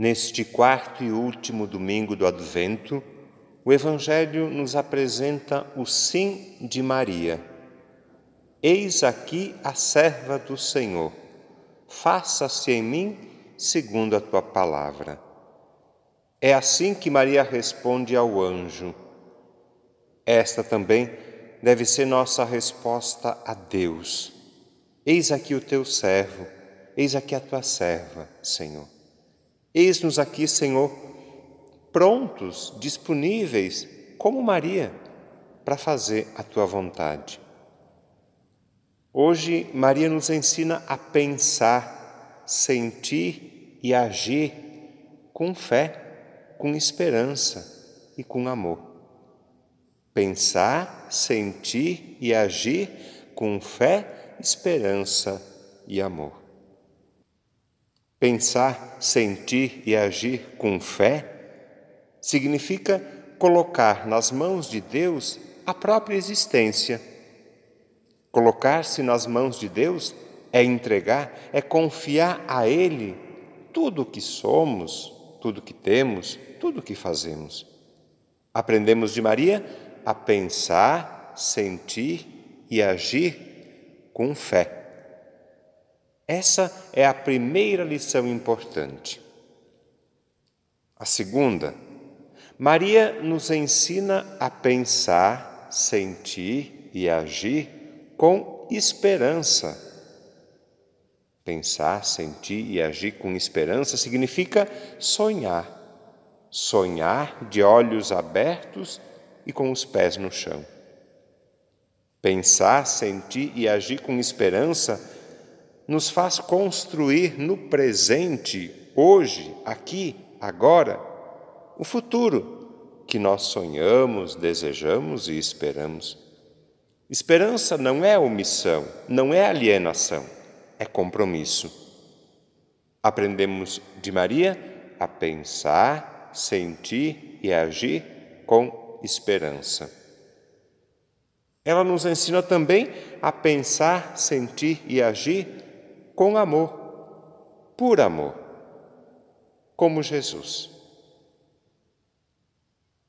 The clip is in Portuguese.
Neste quarto e último domingo do Advento, o Evangelho nos apresenta o sim de Maria. Eis aqui a serva do Senhor, faça-se em mim segundo a tua palavra. É assim que Maria responde ao anjo. Esta também deve ser nossa resposta a Deus. Eis aqui o teu servo, eis aqui a tua serva, Senhor. Eis-nos aqui, Senhor, prontos, disponíveis, como Maria, para fazer a tua vontade. Hoje, Maria nos ensina a pensar, sentir e agir com fé, com esperança e com amor. Pensar, sentir e agir com fé, esperança e amor. Pensar, sentir e agir com fé significa colocar nas mãos de Deus a própria existência. Colocar-se nas mãos de Deus é entregar, é confiar a Ele tudo o que somos, tudo o que temos, tudo o que fazemos. Aprendemos de Maria a pensar, sentir e agir com fé. Essa é a primeira lição importante. A segunda, Maria nos ensina a pensar, sentir e agir com esperança. Pensar, sentir e agir com esperança significa sonhar. Sonhar de olhos abertos e com os pés no chão. Pensar, sentir e agir com esperança nos faz construir no presente, hoje, aqui, agora, o futuro que nós sonhamos, desejamos e esperamos. Esperança não é omissão, não é alienação, é compromisso. Aprendemos de Maria a pensar, sentir e agir com esperança. Ela nos ensina também a pensar, sentir e agir com amor, por amor, como Jesus.